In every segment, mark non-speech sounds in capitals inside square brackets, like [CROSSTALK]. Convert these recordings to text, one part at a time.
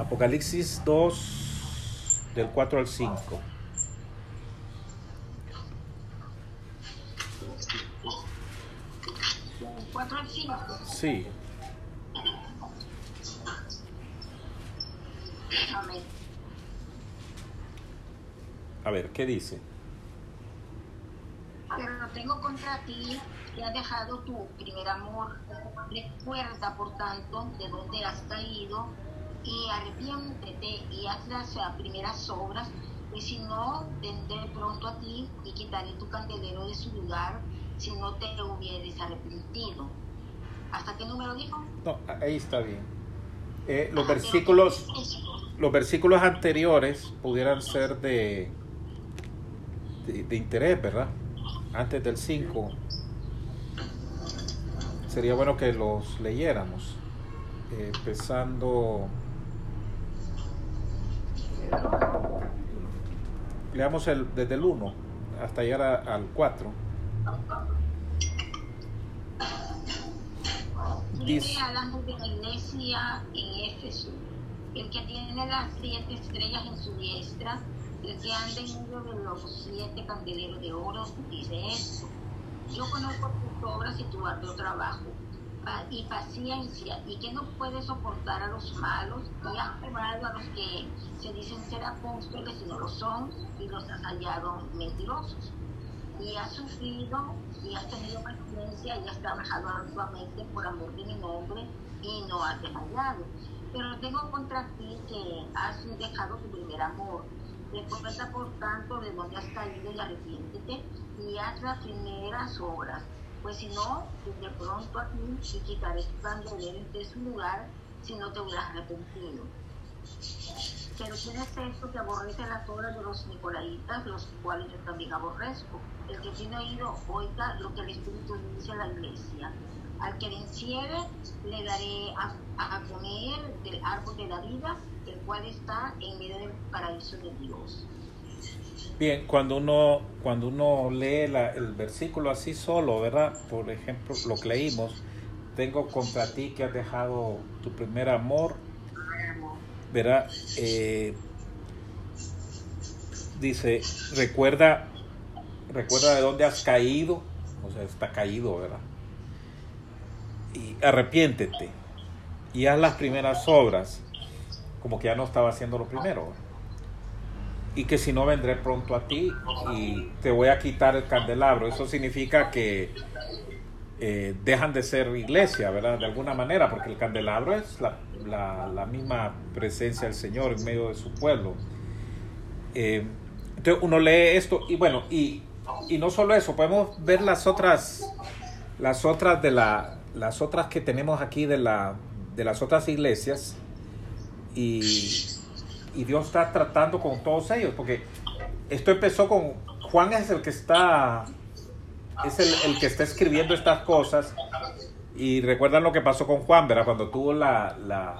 Apocalipsis 2, del 4 al 5. 4 al 5. Sí. Amén. A ver, ¿qué dice? Pero no tengo contra ti que has dejado tu primer amor. Recuerda, por tanto, de dónde has caído y arrepiéntete y haz las primeras obras, y si no, vendré pronto a ti y quitaré tu candelero de su lugar si no te hubieres arrepentido. ¿Hasta qué número dijo? No, ahí está bien. Eh, los Ah, versículos, pero- eso. los versículos anteriores pudieran ser de, de, de interés, ¿verdad? Antes del 5. Sería bueno que los leyéramos. Eh, empezando. Leamos el, desde el 1 hasta llegar a- al 4. Dice- de la iglesia en Éfeso, el que tiene las siete estrellas en su diestra, el que anda en medio de los siete candeleros de oro, dice esto. Yo conozco tus obras y tu arduo trabajo y paciencia, y que no puedes soportar a los malos, y has probado a los que se dicen ser apóstoles y no lo son, y los has hallado mentirosos y has sufrido y has tenido paciencia y has trabajado arduamente por amor de mi nombre y no has desmayado. Pero tengo contra ti que has dejado tu primer amor. Recuerda por tanto de dónde has caído y arrepiéntete y haz las primeras obras. Pues si no, de pronto a ti y quitaré tu candelero de su lugar si no te hubieras arrepentido. Pero ¿quién es esto que aborrece las obras de los nicolaitas, los cuales yo también aborrezco? El que tiene oído, oiga lo que el Espíritu dice a la iglesia. Al que venciere, le daré a comer del árbol de la vida, el cual está en medio del paraíso de Dios. Bien, cuando uno, cuando uno lee el versículo así solo, ¿verdad? Por ejemplo, lo que leímos, tengo contra ti que has dejado tu primer amor, ¿verdad? Eh, dice, recuerda, recuerda de dónde has caído, o sea, está caído, ¿verdad? Y arrepiéntete y haz las primeras obras, como que ya no estaba haciendo lo primero, ¿verdad? Y que si no vendré pronto a ti y te voy a quitar el candelabro. Eso significa que eh, dejan de ser iglesia, ¿verdad? De alguna manera, porque el candelabro es la, la- la misma presencia del Señor en medio de su pueblo. Eh, entonces uno lee esto y bueno, y, y no solo eso, podemos ver las otras, las otras de la, las otras que tenemos aquí de la, de las otras iglesias y, y Dios está tratando con todos ellos, porque esto empezó con Juan es el que está es el, el que está escribiendo estas cosas y recuerdan lo que pasó con Juan, ¿verdad? Cuando tuvo la, la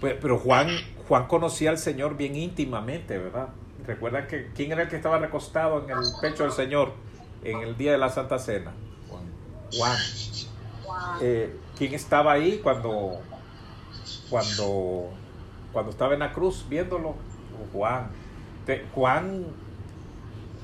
pues, pero Juan Juan conocía al Señor bien íntimamente, ¿verdad? Recuerdan que quién era el que estaba recostado en el pecho del Señor en el día de la Santa Cena. Juan. Juan. Eh, ¿Quién estaba ahí cuando, cuando, cuando estaba en la cruz viéndolo? Juan. Juan,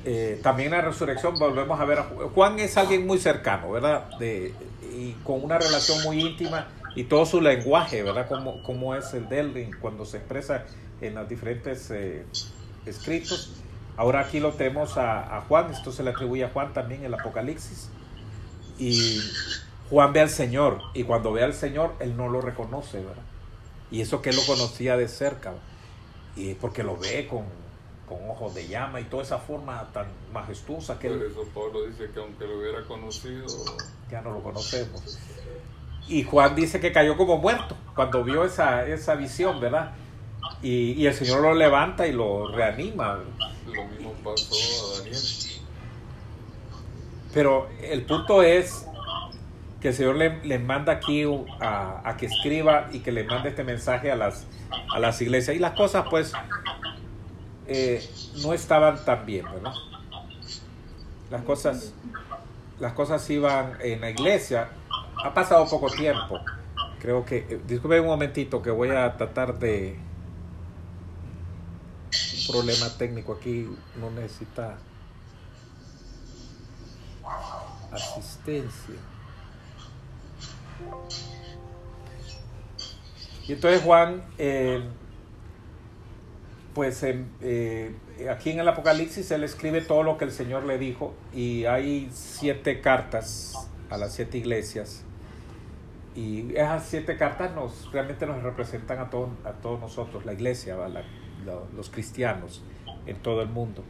eh, también en la resurrección volvemos a ver a Ju- Juan es alguien muy cercano, ¿verdad? De, y con una relación muy íntima y todo su lenguaje, ¿verdad? Como, como es el de él cuando se expresa en los diferentes eh, escritos. Ahora aquí lo tenemos a, a Juan, esto se le atribuye a Juan también en el Apocalipsis. Y Juan ve al Señor y cuando ve al Señor, él no lo reconoce, ¿verdad? Y eso que él lo conocía de cerca, y porque lo ve con, con ojos de llama y toda esa forma tan majestuosa que Por él eso Pablo dice que aunque lo hubiera conocido, ya no lo conocemos. Y Juan dice que cayó como muerto cuando vio esa, esa visión, ¿verdad? Y, y el Señor lo levanta y lo reanima. lo mismo pasó a Daniel. Pero el punto es que el Señor le, manda aquí a, que escriba y que le mande este mensaje a las, a las iglesias. Y las cosas pues eh, no estaban tan bien, ¿verdad? Las cosas, las cosas iban en la iglesia. Ha pasado poco tiempo Creo que, eh, un momentito que voy a tratar de un problema técnico aquí, no necesita asistencia. Y entonces Juan, eh, pues em, eh, aquí en el Apocalipsis él escribe todo lo que el Señor le dijo y hay siete cartas a las siete iglesias y esas siete cartas nos realmente nos representan a, todos a todos nosotros, la iglesia, los cristianos en todo el mundo.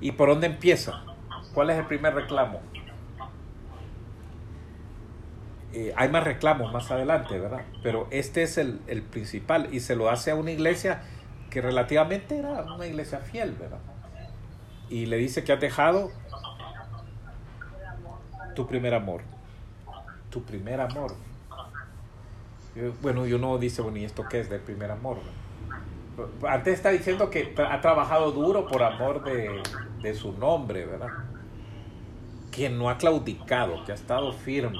¿Y por dónde empieza? ¿Cuál es el primer reclamo? Eh, hay más reclamos más adelante, ¿verdad? Pero este es el, el principal y se lo hace a una iglesia que relativamente era una iglesia fiel, ¿verdad? Y le dice que has dejado tu primer amor. Tu primer amor. Bueno, yo no dice, bueno, ¿y esto qué es del primer amor? Antes está diciendo que ha trabajado duro por amor de, de su nombre, ¿verdad? Que no ha claudicado, que ha estado firme.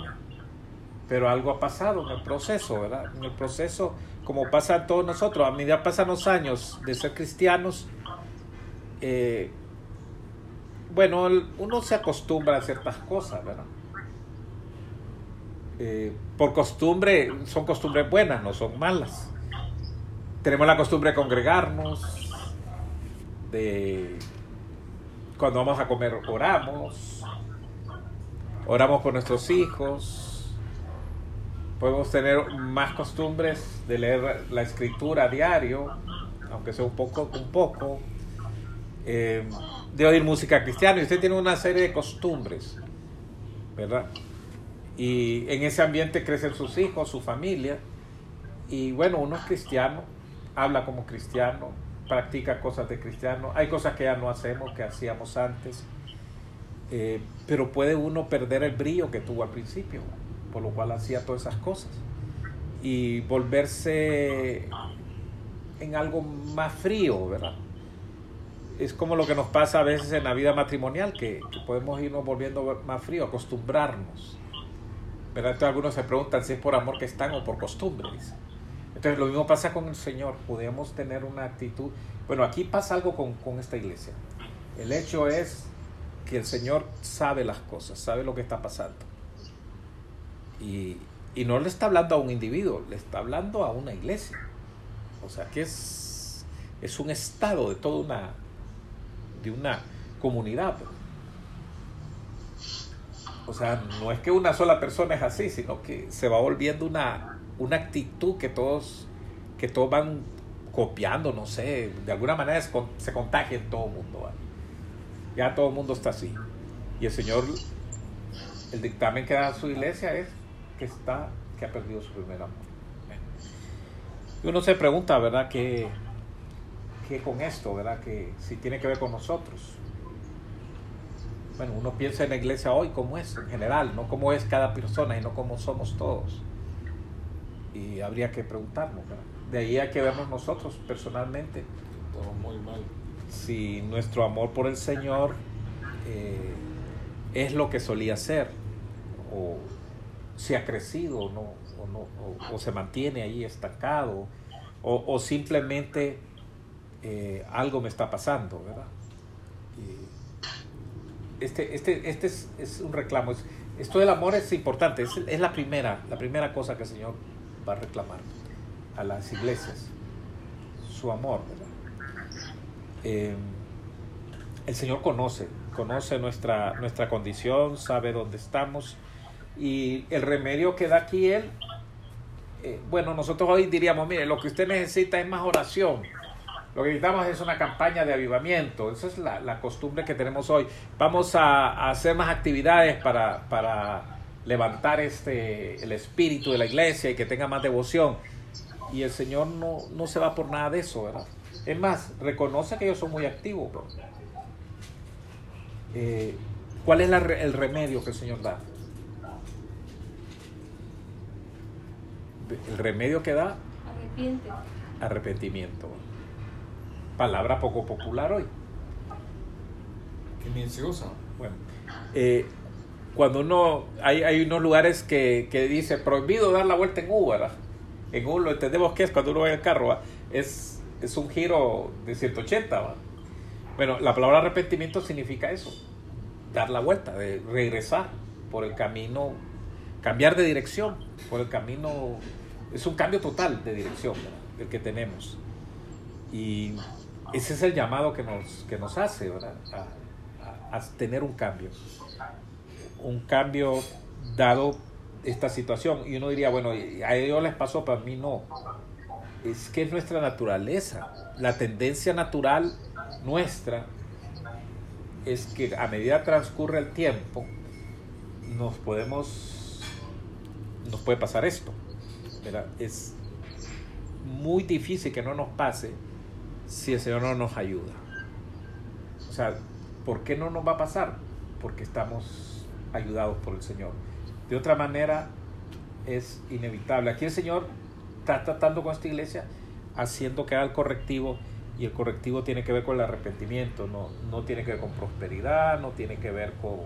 Pero algo ha pasado en el proceso, ¿verdad? En el proceso, como pasa a todos nosotros, a medida pasan los años de ser cristianos, eh, bueno, uno se acostumbra a ciertas cosas, ¿verdad? Eh, por costumbre, son costumbres buenas, no son malas. Tenemos la costumbre de congregarnos, de cuando vamos a comer oramos, oramos por nuestros hijos, podemos tener más costumbres de leer la escritura a diario, aunque sea un poco, un poco, eh, de oír música cristiana, y usted tiene una serie de costumbres, ¿verdad? Y en ese ambiente crecen sus hijos, su familia, y bueno, uno es cristiano, habla como cristiano, practica cosas de cristiano, hay cosas que ya no hacemos, que hacíamos antes, eh, pero puede uno perder el brillo que tuvo al principio, por lo cual hacía todas esas cosas, y volverse en algo más frío, ¿verdad? Es como lo que nos pasa a veces en la vida matrimonial, que, podemos irnos volviendo más frío, acostumbrarnos. ¿verdad? Entonces algunos se preguntan si es por amor que están o por costumbre. dice. Entonces lo mismo pasa con el Señor. Podemos tener una actitud. Bueno, aquí pasa algo con, con esta iglesia. El hecho es que el Señor sabe las cosas, sabe lo que está pasando. Y, y no le está hablando a un individuo, le está hablando a una iglesia. O sea que es, es un estado de toda una, de una comunidad. pues. O sea, no es que una sola persona es así, sino que se va volviendo una, una actitud que todos, que todos van copiando, no sé, de alguna manera se contagia en todo el mundo. Ya todo el mundo está así. Y el Señor, el dictamen que da su iglesia es que está, que ha perdido su primer amor. Y uno se pregunta, ¿verdad? ¿Qué, qué con esto, verdad? Que si tiene que ver con nosotros. Bueno, uno piensa en la iglesia hoy como es, en general, no como es cada persona y no como somos todos. Y habría que preguntarnos, ¿verdad? De ahí hay que vernos nosotros personalmente, Todo muy mal. si nuestro amor por el Señor eh, es lo que solía ser, o si ha crecido o no, o, no, o, se mantiene ahí estancado, o, o simplemente eh, algo me está pasando, ¿verdad? Este, este, este es, es un reclamo. Es- esto del amor es importante, es, es la primera, la primera cosa que el Señor va a reclamar a las iglesias, su amor. Eh, el Señor conoce, conoce nuestra, nuestra condición, sabe dónde estamos y el remedio que da aquí Él, eh, bueno, nosotros hoy diríamos, mire, lo que usted necesita es más oración, lo que necesitamos es una campaña de avivamiento, esa es la, la costumbre que tenemos hoy. Vamos a, a hacer más actividades para, para levantar este, el espíritu de la iglesia y que tenga más devoción. Y el Señor no, no se va por nada de eso, ¿verdad? Es más, reconoce que ellos son muy activos. eh, ¿Cuál es la el remedio que el Señor da? El remedio que da, Arrepiente. arrepentimiento. Palabra poco popular hoy. Que ni se usa. Bueno, eh, cuando uno, hay, hay unos lugares que, que dice prohibido dar la vuelta en U, ¿verdad? En U lo entendemos que es cuando uno va en el carro. Es, es un giro de 180, ¿va? Bueno, la palabra arrepentimiento significa eso, dar la vuelta, de regresar por el camino, cambiar de dirección por el camino, es un cambio total de dirección el que tenemos. Y ese es el llamado que nos, que nos hace, ¿verdad? A, tener un cambio. Un cambio dado esta situación. Y uno diría, bueno, a ellos les pasó, pero a mí no. Es que es nuestra naturaleza. La tendencia natural nuestra es que a medida transcurre el tiempo, nos podemos, nos puede pasar esto. Es muy difícil que no nos pase si el Señor no nos ayuda. O sea, ¿por qué no nos va a pasar? Porque estamos ayudados por el Señor. De otra manera, es inevitable. Aquí el Señor está tratando con esta iglesia, haciendo que haga el correctivo, y el correctivo tiene que ver con el arrepentimiento, no, no tiene que ver con prosperidad, no tiene que ver con,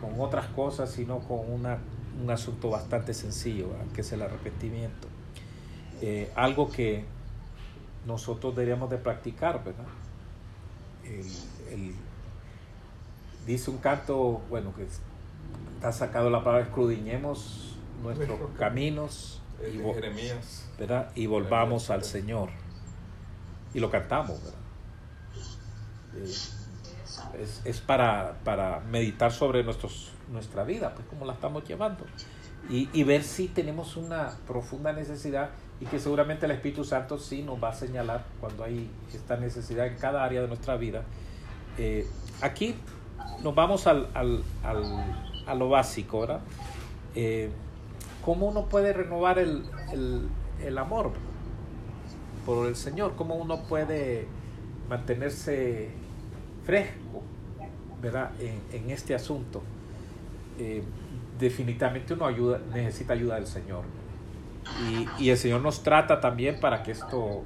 con otras cosas, sino con una, un asunto bastante sencillo, ¿verdad? que es el arrepentimiento. Eh, algo que nosotros deberíamos de practicar, ¿verdad? El- el- dice un canto, bueno, que es- está sacado la palabra, escudriñemos nuestros caminos y, Jeremías. ¿verdad? y volvamos al Señor. Y lo cantamos, ¿verdad? Eh, es, es para, para meditar sobre nuestros, nuestra vida, pues cómo la estamos llevando. Y, y ver si tenemos una profunda necesidad y que seguramente el Espíritu Santo sí nos va a señalar cuando hay esta necesidad en cada área de nuestra vida. Eh, aquí nos vamos al, al- al- a lo básico, ¿verdad? Eh, ¿Cómo uno puede renovar el, el- el amor por el Señor? ¿Cómo uno puede mantenerse fresco, ¿verdad? En, en este asunto. Eh, definitivamente uno ayuda, necesita ayuda del Señor. Y, y el Señor nos trata también para que esto,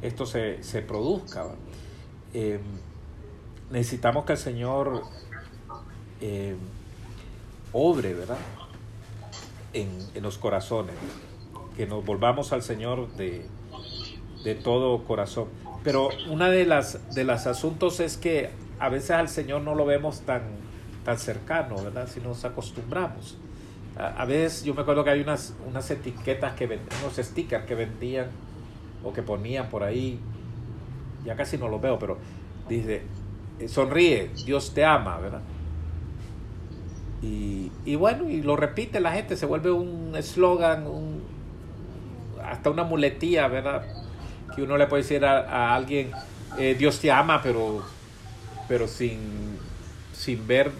esto se, se produzca. Eh, necesitamos que el Señor eh, obre, ¿verdad? En, en los corazones. Que nos volvamos al Señor de, de todo corazón. Pero una de las de los asuntos es que a veces al Señor no lo vemos tan, tan cercano, ¿verdad? Si nos acostumbramos. A, a veces yo me acuerdo que hay unas, unas etiquetas que vendían, unos stickers que vendían o que ponían por ahí, ya casi no los veo, pero dice, eh, sonríe, Dios te ama, ¿verdad? Y, y bueno, y lo repite la gente, se vuelve un eslogan, un, hasta una muletía, ¿verdad? Que uno le puede decir a, a alguien, eh, Dios te ama, pero, pero sin, sin ver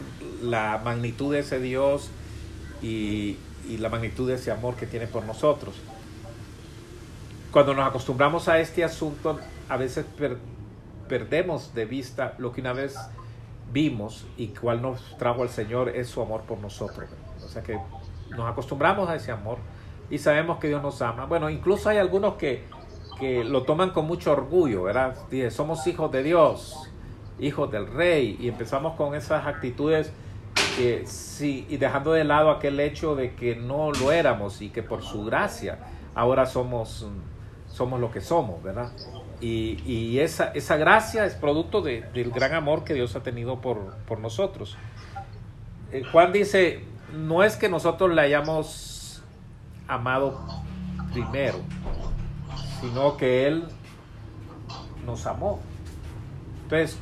la magnitud de ese Dios y, y la magnitud de ese amor que tiene por nosotros. Cuando nos acostumbramos a este asunto, a veces per- perdemos de vista lo que una vez vimos y cuál nos trajo al Señor es su amor por nosotros. O sea que nos acostumbramos a ese amor y sabemos que Dios nos ama. Bueno, incluso hay algunos que, que lo toman con mucho orgullo, ¿verdad? Dice, somos hijos de Dios, hijos del Rey, y empezamos con esas actitudes que sí, y dejando de lado aquel hecho de que no lo éramos y que por su gracia ahora somos, somos lo que somos, ¿verdad? Y, y esa, esa gracia es producto de- del gran amor que Dios ha tenido por, por nosotros. Eh, Juan dice, no es que nosotros le hayamos amado primero, sino que Él nos amó. Entonces,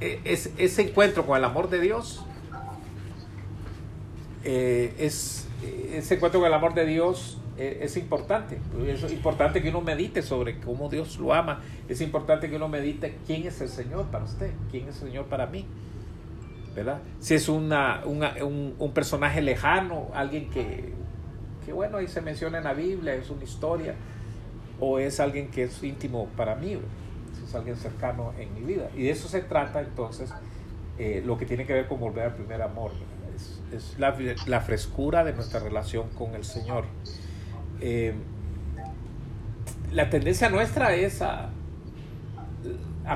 es, ese encuentro con el amor de Dios eh, es ese encuentro con el amor de Dios eh, es importante. Es importante que uno medite sobre cómo Dios lo ama. Es importante que uno medite quién es el Señor para usted, quién es el Señor para mí. ¿Verdad? Si es una, un, un personaje lejano, alguien que, que, bueno, ahí se menciona en la Biblia, es una historia, o es alguien que es íntimo para mí. Alguien cercano en mi vida. Y de eso se trata entonces eh, lo que tiene que ver con volver al primer amor. Es, la, frescura de nuestra relación con el Señor. Eh, la tendencia nuestra es a,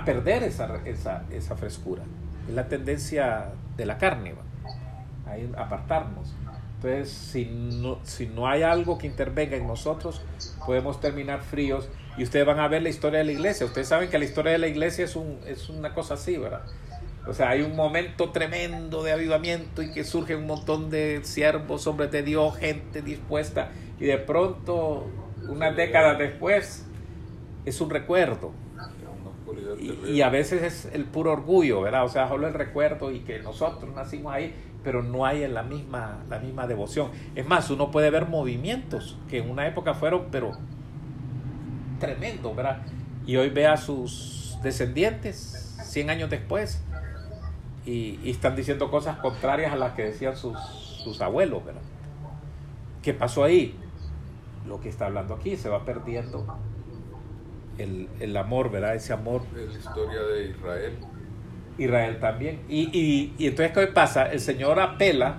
perder esa, esa, esa frescura. Es la tendencia de la carne. apartarnos. Entonces, si no, si no hay algo que intervenga en nosotros, podemos terminar fríos. Y ustedes van a ver la historia de la iglesia. Ustedes saben que la historia de la iglesia es, un, es una cosa así, ¿verdad? O sea, hay un momento tremendo de avivamiento y que surge un montón de siervos, hombres de Dios, gente dispuesta. Y de pronto, unas décadas después, es un recuerdo. Y, y a veces es el puro orgullo, ¿verdad? O sea, solo el recuerdo y que nosotros nacimos ahí, pero no hay la misma, la misma devoción. Es más, uno puede ver movimientos que en una época fueron, pero tremendo, ¿verdad? Y hoy ve a sus descendientes 100 años después y, y están diciendo cosas contrarias a las que decían sus, sus abuelos, ¿verdad? ¿Qué pasó ahí? Lo que está hablando aquí, se va perdiendo el, el amor, ¿verdad? Ese amor Es la historia de Israel. Israel también. Y, y, y entonces, ¿qué pasa? El Señor apela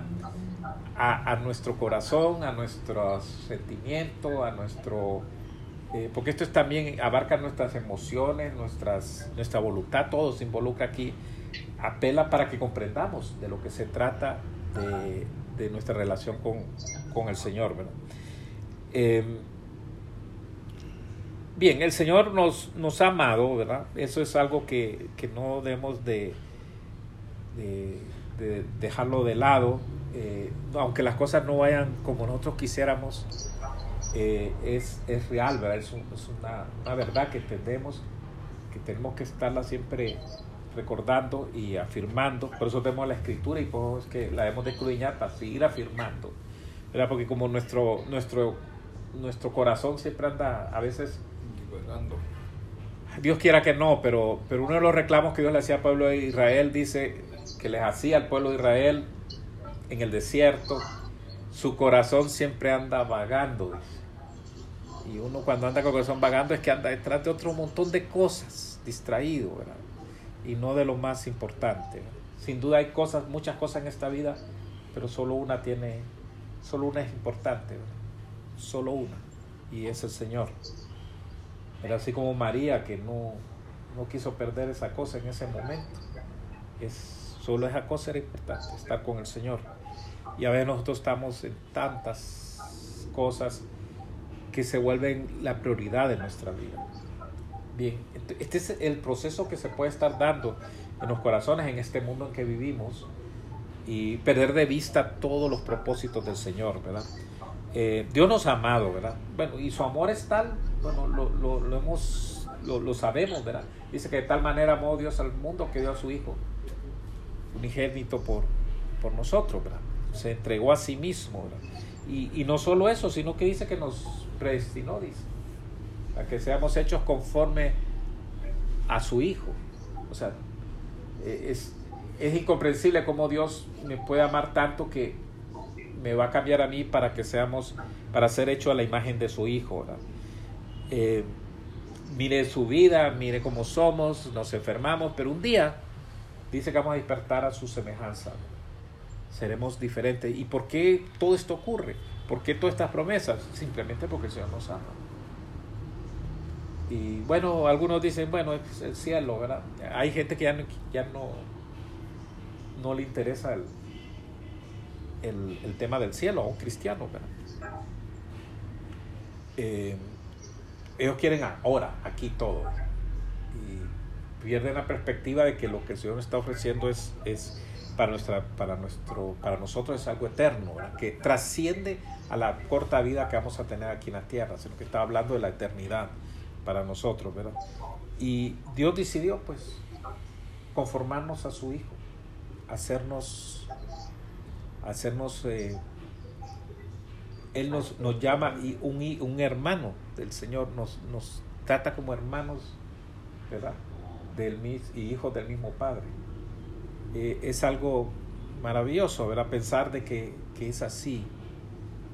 a, a nuestro corazón, a nuestros sentimientos, a nuestro... eh, porque esto es también abarca nuestras emociones, nuestras, nuestra voluntad, todo se involucra aquí. Apela para que comprendamos de lo que se trata de, de nuestra relación con, con el Señor, ¿verdad? Eh, Bien, el Señor nos, nos ha amado, ¿verdad? Eso es algo que, que no debemos de, de- de dejarlo de lado. eh, aunque las cosas no vayan como nosotros quisiéramos, eh, es, es real, ¿verdad? Es, un- una, una verdad que entendemos, que tenemos que estarla siempre recordando y afirmando. Por eso tenemos la escritura y por eso es que la debemos de escudriñar para seguir afirmando. ¿verdad? Porque como nuestro, nuestro, nuestro corazón siempre anda a veces Dios quiera que no, pero, pero uno de los reclamos que Dios le hacía al pueblo de Israel dice que les hacía al pueblo de Israel en el desierto, su corazón siempre anda vagando. Y uno cuando anda con corazón vagando es que anda detrás de otro montón de cosas, distraído, ¿verdad? Y no de lo más importante. Sin duda hay cosas, muchas cosas en esta vida, pero solo una tiene, solo una es importante, ¿verdad? Solo una, y es el Señor. Era así como María que no, no quiso perder esa cosa en ese momento. Es, solo esa cosa era importante, estar con el Señor. Y a veces nosotros estamos en tantas cosas que se vuelven la prioridad de nuestra vida. Bien, este es el proceso que se puede estar dando en los corazones en este mundo en que vivimos y perder de vista todos los propósitos del Señor, ¿verdad? Eh, Dios nos ha amado, ¿verdad? Bueno, y su amor es tal, bueno, lo, lo, hemos, lo, lo sabemos, ¿verdad? Dice que de tal manera amó Dios al mundo que dio a su Hijo, unigénito por, por nosotros, ¿verdad? Se entregó a sí mismo, ¿verdad? Y, y no solo eso, sino que dice que nos predestinó, dice, a que seamos hechos conforme a su Hijo. O sea, eh, es, es incomprensible cómo Dios me puede amar tanto que me va a cambiar a mí para que seamos, para ser hecho a la imagen de su Hijo. ¿verdad? Eh, mire su vida, mire cómo somos, nos enfermamos, pero un día dice que vamos a despertar a su semejanza. Seremos diferentes. ¿Y por qué todo esto ocurre? ¿Por qué todas estas promesas? Simplemente porque el Señor nos ama. Y bueno, algunos dicen, bueno, es el cielo, ¿verdad? Hay gente que ya no, ya no, no le interesa el, el, el tema del cielo a un cristiano, ¿verdad? Eh, ellos quieren ahora, aquí todo. Y pierden la perspectiva de que lo que el Señor está ofreciendo es, es para, nuestra, para, nuestro, para nosotros es algo eterno, que trasciende a la corta vida que vamos a tener aquí en la tierra, sino que está hablando de la eternidad para nosotros, ¿verdad? Y Dios decidió, pues, conformarnos a su Hijo, hacernos, hacernos, eh, Él nos, nos llama un, un hermano del Señor, nos, nos trata como hermanos, ¿verdad? Del, y hijos del mismo Padre. Eh, es algo maravilloso, ¿verdad? Pensar de que, que es así,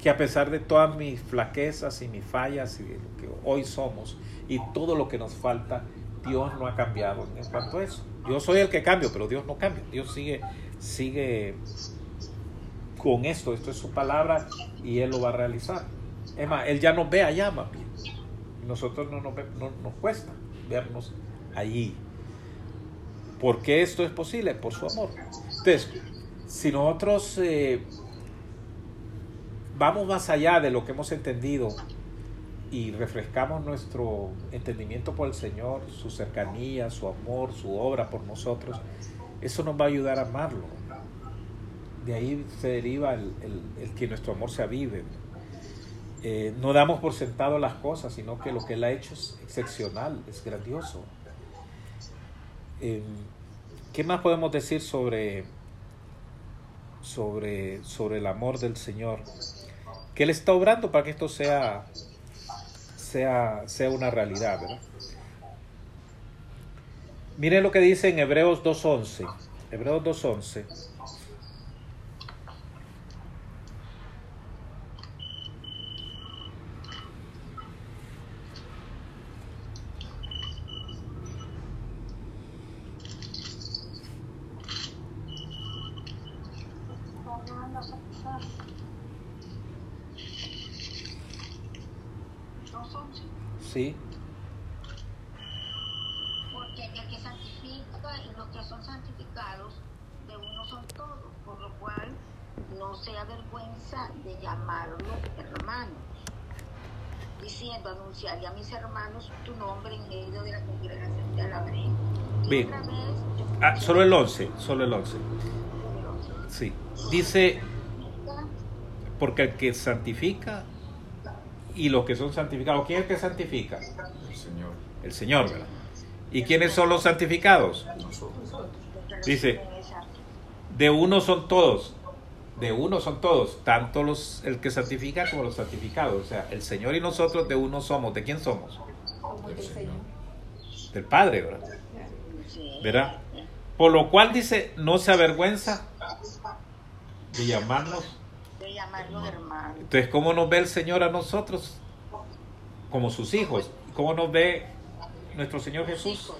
que a pesar de todas mis flaquezas y mis fallas y de lo que hoy somos y todo lo que nos falta, Dios no ha cambiado en cuanto a eso. Yo soy el que cambio, pero Dios no cambia. Dios sigue, sigue con esto. Esto es su palabra y Él lo va a realizar. Es más, Él ya nos ve allá más. Nosotros no nos, no nos cuesta vernos allí. ¿Por qué esto es posible? Por su amor. Entonces, si nosotros eh, vamos más allá de lo que hemos entendido y refrescamos nuestro entendimiento por el Señor, su cercanía, su amor, su obra por nosotros, eso nos va a ayudar a amarlo. De ahí se deriva el- el que nuestro amor se avive. Eh, no damos por sentado las cosas, sino que lo que Él ha hecho es excepcional, es grandioso. Eh, ¿Qué más podemos decir sobre, sobre, sobre el amor del Señor? Que Él está obrando para que esto sea, sea, sea una realidad, ¿verdad? Miren lo que dice en Hebreos 2.11. Hebreos 2.11. Dos once. Sí, Porque el que santifica y los que son santificados de uno son todos, por lo cual no se avergüenza de llamarlo hermanos, diciendo, anunciaré a mis hermanos tu nombre en medio de la congregación de alabaré. Y Bien. otra vez, Ah, solo el 11, solo el 11. Sí. Dice, porque el que santifica y los que son santificados, ¿quién es el que santifica? El Señor. El Señor, ¿verdad? ¿Y quiénes son los santificados? Nosotros. Dice, de uno son todos, de uno son todos, tanto los el que santifica como los santificados. O sea, el Señor y nosotros de uno somos. ¿De quién somos? Del Señor. Del Padre, ¿verdad? ¿Verdad? Por lo cual dice, no se avergüenza de llamarnos de llamarlos hermanos. Entonces, ¿cómo nos ve el Señor a nosotros como sus hijos? ¿Cómo nos ve nuestro Señor Jesús?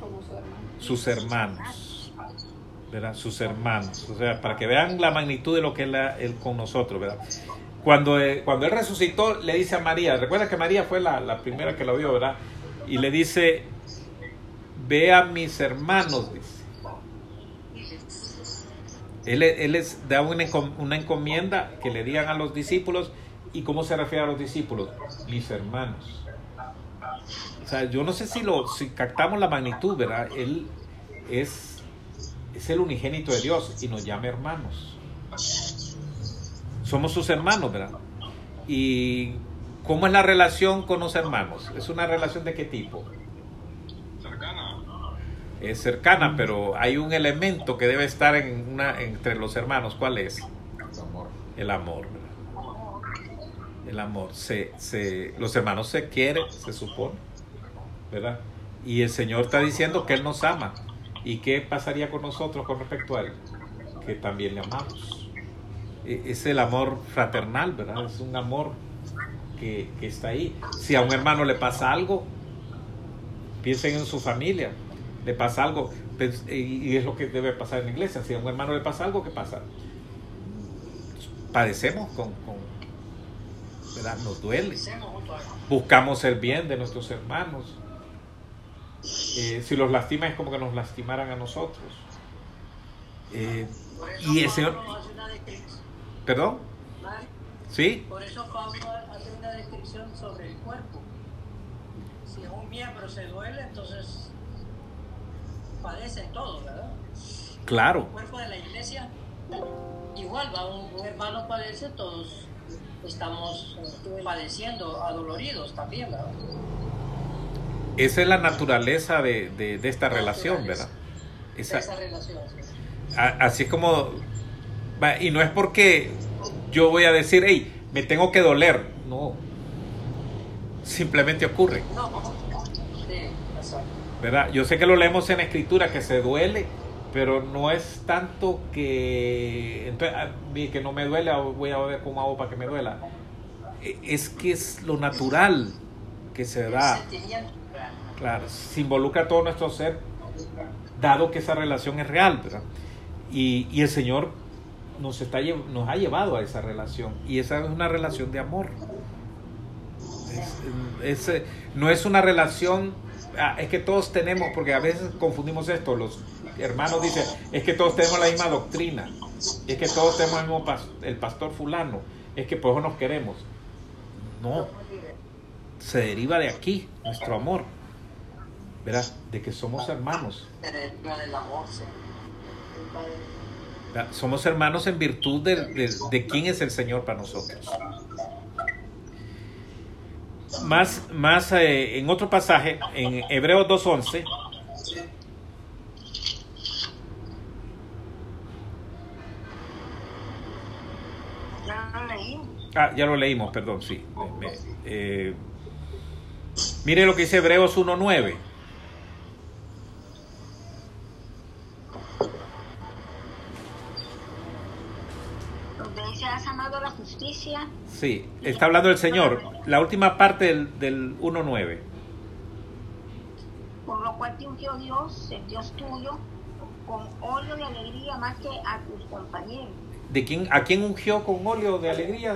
como su hermano. Sus hermanos, ¿verdad? Sus hermanos. O sea, para que vean la magnitud de lo que es la- Él con nosotros, ¿verdad? Cuando, eh, cuando Él resucitó, le dice a María, recuerda que María fue la, la primera que lo vio, ¿verdad? Y le dice, ve a mis hermanos, dice. Él, les da una, una encomienda que le digan a los discípulos. ¿Y cómo se refiere a los discípulos? Mis hermanos. O sea, yo no sé si, lo, si captamos la magnitud, ¿verdad? Él es, es el unigénito de Dios y nos llama hermanos. Somos sus hermanos, ¿verdad? ¿Y cómo es la relación con los hermanos? ¿Es una relación de qué tipo? Es cercana, pero hay un elemento que debe estar en una, entre los hermanos. ¿Cuál es? El amor. El amor. ¿verdad? El amor. Se, se, los hermanos se quieren, se supone, ¿verdad? Y el Señor está diciendo que Él nos ama. ¿Y qué pasaría con nosotros con respecto a Él? Que también le amamos. E- Es el amor fraternal, ¿verdad? Es un amor que, que está ahí. Si a un hermano le pasa algo, piensen en su familia. Le pasa algo, pues, y es lo que debe pasar en la iglesia. Si a un hermano le pasa algo, ¿qué pasa? Padecemos con, con ¿verdad? Nos duele. Buscamos el bien de nuestros hermanos. Eh, si los lastima es como que nos lastimaran a nosotros. Eh, y el Señor, perdón, ¿sí? Por eso Pablo hace una descripción sobre el cuerpo. Si un miembro se duele, entonces padece todo, ¿verdad? Claro. El cuerpo de la iglesia, igual, va un, hermano padece, todos estamos eh, padeciendo, adoloridos también, ¿verdad? Esa es la naturaleza de, de- de esta relación, ¿verdad? Esa, Esa relación. sí. a- así es como... Y no es porque yo voy a decir, hey, me tengo que doler. No. Simplemente ocurre. No. ¿Verdad? Yo sé que lo leemos en escritura que se duele, pero no es tanto que entonces a mí que no me duele, ah, voy a ver cómo hago para que me duela. E- Es que es lo natural que se da, claro, se involucra todo nuestro ser, dado que esa relación es real, ¿verdad? Y, y el Señor nos, está, nos ha llevado a esa relación, y esa es una relación de amor. Es- es, no es una relación, ah, es que todos tenemos, porque a veces confundimos esto, los hermanos dicen, es que todos tenemos la misma doctrina. es que todos tenemos el mismo pas- el pastor fulano, es que por eso nos queremos. No, se deriva de aquí nuestro amor, ¿verdad? De que somos hermanos. ¿verdad? Somos hermanos en virtud de- de quién es el Señor para nosotros. Más, más eh, en otro pasaje, en Hebreos 2.11, Ya lo leí. Ah, ya lo leímos, perdón, sí. Eh, mire lo que dice Hebreos 1.9. Dice, has amado la justicia Sí, está hablando el Señor. La última parte del, del 1.9. por lo cual te ungió Dios, el Dios tuyo, con óleo de alegría más que a tus compañeros. ¿De quién, ¿A quién ungió con óleo de alegría?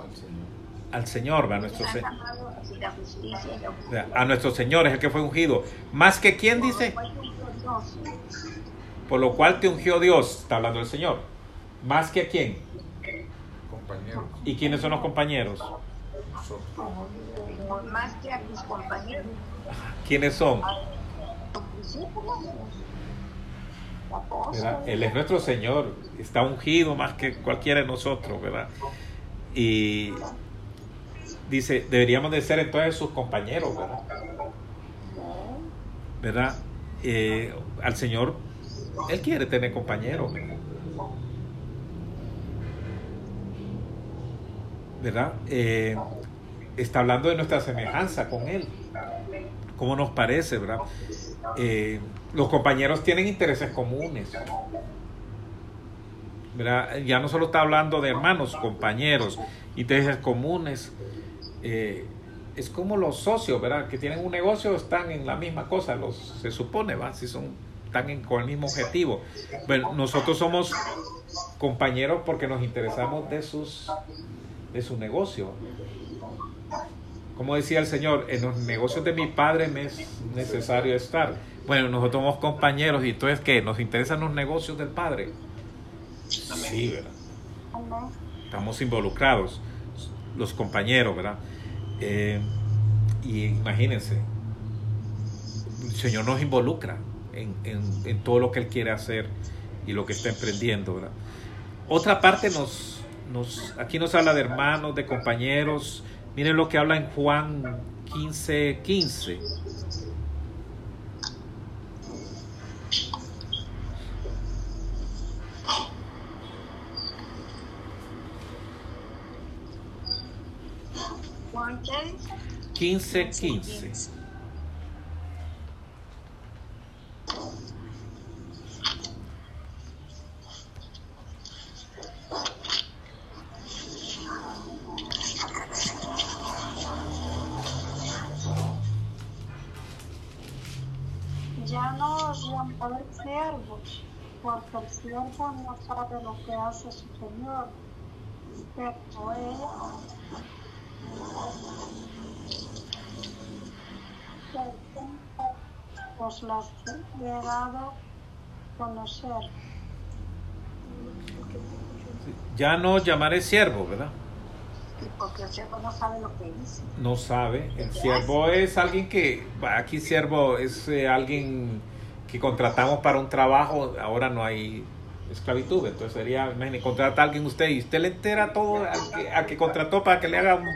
Al Señor. Al Señor, a nuestro, Has se- amado así la justicia y la o sea, a nuestro Señor es el que fue ungido. Más que quién dice, por lo cual te ungió Dios, está hablando el Señor. Más que a quién. Compañeros. ¿Y quiénes son los compañeros? Más que a tus compañeros, ¿Quiénes son? ¿verdad? apóstoles. Él es nuestro Señor, está ungido más que cualquiera de nosotros, ¿verdad? Y dice, deberíamos de ser entonces sus compañeros, ¿verdad? ¿Verdad? Eh, al Señor, Él quiere tener compañeros, ¿verdad? ¿Verdad? Eh, está hablando de nuestra semejanza con Él. ¿Cómo nos parece, verdad? Eh, los compañeros tienen intereses comunes. ¿verdad? Ya no solo está hablando de hermanos, compañeros, intereses comunes. Eh, es como los socios, ¿verdad? Que tienen un negocio, están en la misma cosa, los, se supone, ¿va? Si son, están en- con el mismo objetivo. Bueno, nosotros somos compañeros porque nos interesamos de sus de su negocio. Como decía el Señor, en los negocios de mi padre me es necesario estar. Bueno, nosotros somos compañeros y entonces ¿qué? ¿Nos interesan los negocios del padre? Sí, ¿verdad? Estamos involucrados, los compañeros, ¿verdad? Eh, y imagínense, el Señor nos involucra en, en- en todo lo que Él quiere hacer y lo que está emprendiendo, ¿verdad? Otra parte nos, nos, aquí nos habla de hermanos, de compañeros. Miren lo que habla en Juan 15, 15. Juan, ¿qué? 15, 15. Os las he dado conocer. Ya no llamaré siervo, ¿verdad? Porque el siervo no sabe lo que dice. No sabe. El siervo es alguien que, aquí siervo es eh, alguien que contratamos para un trabajo, ahora no hay esclavitud, entonces sería, imagínate, contrata a alguien usted y usted le entera todo al que, al que contrató para que le haga un-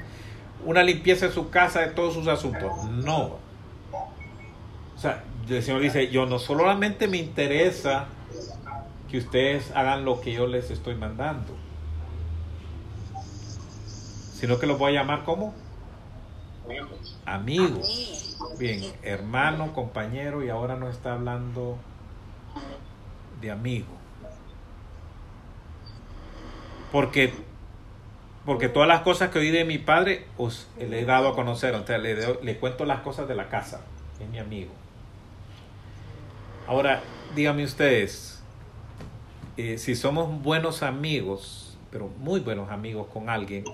una limpieza en su casa de todos sus asuntos. No. O sea, el Señor dice, yo no solamente me interesa que ustedes hagan lo que yo les estoy mandando, sino que los voy a llamar como amigos. Bien, hermano, compañero y ahora nos está hablando de amigo. Porque porque todas las cosas que oí de mi padre os le he dado a conocer, o sea, le, doy- le cuento las cosas de la casa, es mi amigo. Ahora, díganme ustedes, eh, si somos buenos amigos, pero muy buenos amigos con alguien,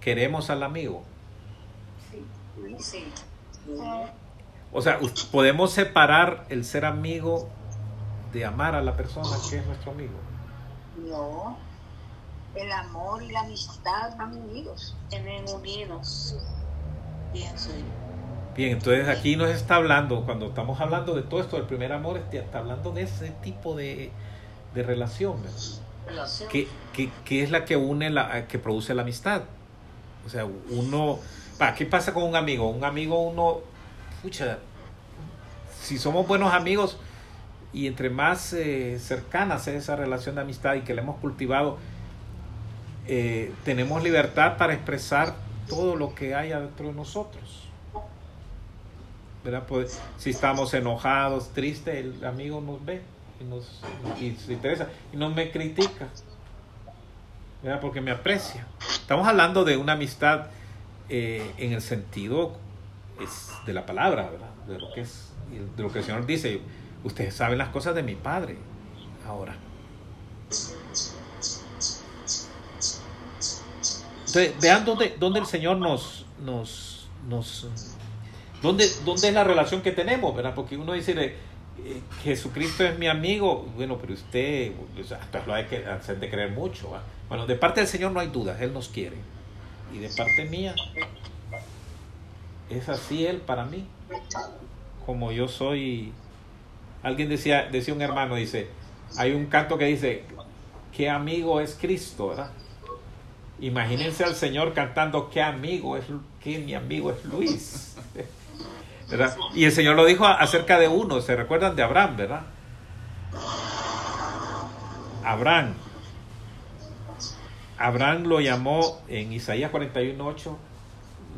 queremos al amigo. Sí. O sea, podemos separar el ser amigo de amar a la persona que es nuestro amigo. No, el amor y la amistad van unidos. Vienen unidos, pienso yo. Bien, entonces aquí nos está hablando, cuando estamos hablando de todo esto del primer amor, este, está hablando de ese tipo de, de relación, ¿verdad? Relación. que, que, que es la que une, la, que produce la amistad. O sea, uno... pa, ¿Qué pasa con un amigo? Un amigo, uno... Pucha, si somos buenos amigos y entre más eh, cercana sea esa relación de amistad y que la hemos cultivado, eh, tenemos libertad para expresar todo lo que hay adentro de nosotros. ¿Verdad? Pues, si estamos enojados, tristes, el amigo nos ve y nos y se interesa y no me critica. ¿verdad? Porque me aprecia. Estamos hablando de una amistad eh, en el sentido es, de la palabra, ¿verdad? De lo que es, de lo que el Señor dice. Ustedes saben las cosas de mi Padre ahora. Entonces, vean dónde, dónde el Señor nos, nos, nos ¿dónde, dónde es la relación que tenemos, ¿verdad? Porque uno dice, eh, Jesucristo es mi amigo, bueno, pero usted, hasta lo hay que hacer de creer mucho, ¿va? Bueno, de parte del Señor no hay dudas, Él nos quiere. Y de parte mía, es así Él para mí, como yo soy. Alguien decía, decía un hermano, dice, hay un canto que dice, qué amigo es Cristo, ¿verdad? Imagínense al Señor cantando, qué amigo es, qué mi amigo es Luis. [LAUGHS] ¿verdad? Y el Señor lo dijo acerca de uno, se recuerdan de Abraham, ¿verdad? Abraham. Abraham lo llamó en Isaías 41.8,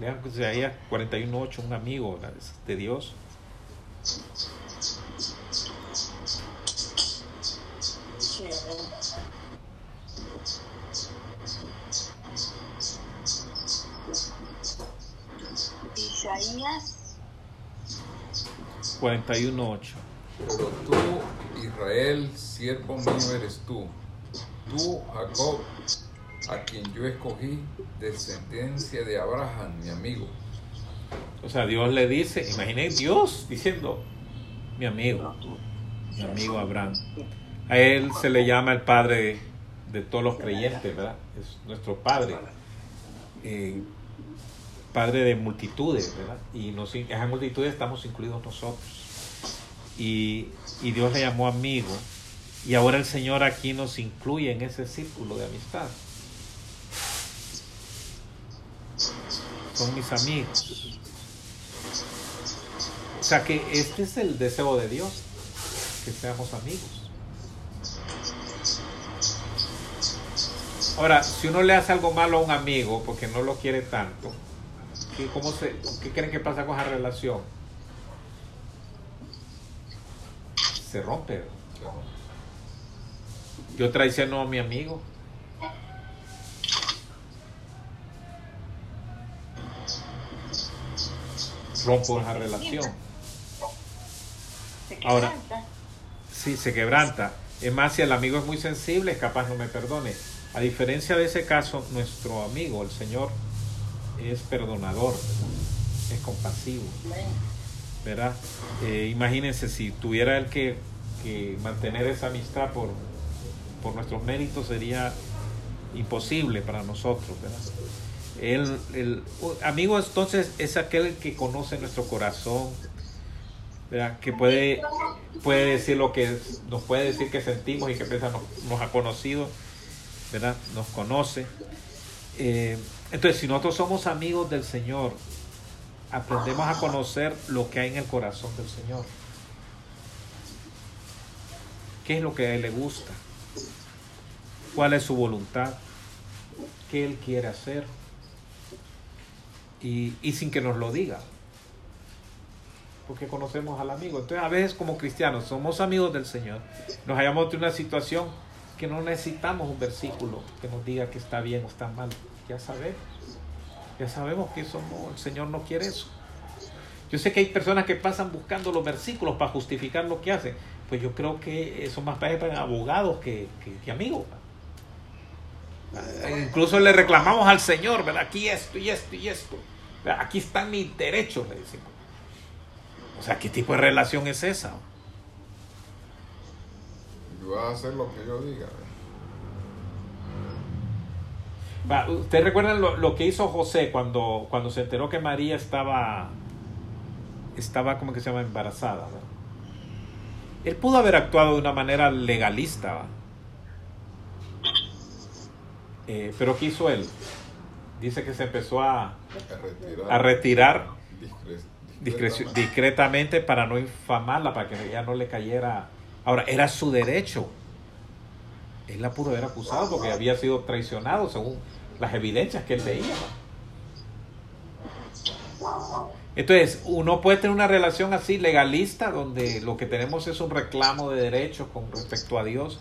lean Isaías 41.8, un amigo ¿verdad? de Dios. Sí, amén. Isaías 41.8. Pero tú, Israel, siervo mío eres tú. Tú, Jacob, a quien yo escogí, descendencia de Abraham, mi amigo. O sea, Dios le dice, imaginen Dios diciendo, mi amigo, mi amigo Abraham. A él se le llama el padre de todos los creyentes, ¿verdad? Es nuestro padre. Eh, padre de multitudes, ¿verdad? Y nos, en esas multitudes estamos incluidos nosotros. Y, y Dios le llamó amigo. Y ahora el Señor aquí nos incluye en ese círculo de amistad. Son mis amigos. O sea que este es el deseo de Dios, que seamos amigos. Ahora, si uno le hace algo malo a un amigo porque no lo quiere tanto, ¿qué, cómo se, ¿qué creen que pasa con esa relación? Se rompe. Yo traiciono a mi amigo. Rompo esa relación. Se Ahora-. Sí, se quebranta. Es más, si el amigo es muy sensible, es capaz no me perdone. A diferencia de ese caso, nuestro amigo, el Señor, es perdonador, es compasivo. ¿verdad? Eh, imagínense si tuviera él que, que mantener esa amistad por, por nuestros méritos, sería imposible para nosotros, ¿verdad? El, el amigo entonces es aquel que conoce nuestro corazón, ¿verdad? que puede, puede decir lo que nos puede decir que sentimos y que piensa nos, nos ha conocido, ¿verdad? nos conoce. Eh, entonces, si nosotros somos amigos del Señor, aprendemos a conocer lo que hay en el corazón del Señor. ¿Qué es lo que a Él le gusta? ¿Cuál es su voluntad? ¿Qué Él quiere hacer? Y, y sin que nos lo diga. Porque conocemos al amigo. Entonces, a veces como cristianos somos amigos del Señor. Nos hallamos en una situación que no necesitamos un versículo que nos diga que está bien o está mal. Ya sabemos. Ya sabemos que eso no, el Señor no quiere eso. Yo sé que hay personas que pasan buscando los versículos para justificar lo que hacen. Pues yo creo que eso más para abogados que, que- que amigos. Incluso le reclamamos al Señor, ¿verdad? Aquí esto y esto y esto. Aquí están mis derechos, le decimos. O sea, ¿qué tipo de relación es esa? Y vas a hacer lo que yo diga. Va, ¿Ustedes recuerdan lo, lo que hizo José cuando, cuando se enteró que María estaba, estaba, ¿cómo que se llama?, embarazada. ¿verdad? Él pudo haber actuado de una manera legalista. Eh, pero ¿qué hizo él? Dice que se empezó a, A retirar. a retirar discre- discrecio- discretamente. discretamente para no infamarla, para que ella no le cayera. Ahora, era su derecho. Él la pudo haber acusado porque había sido traicionado según las evidencias que él veía. Entonces, uno puede tener una relación así legalista, donde lo que tenemos es un reclamo de derechos con respecto a Dios,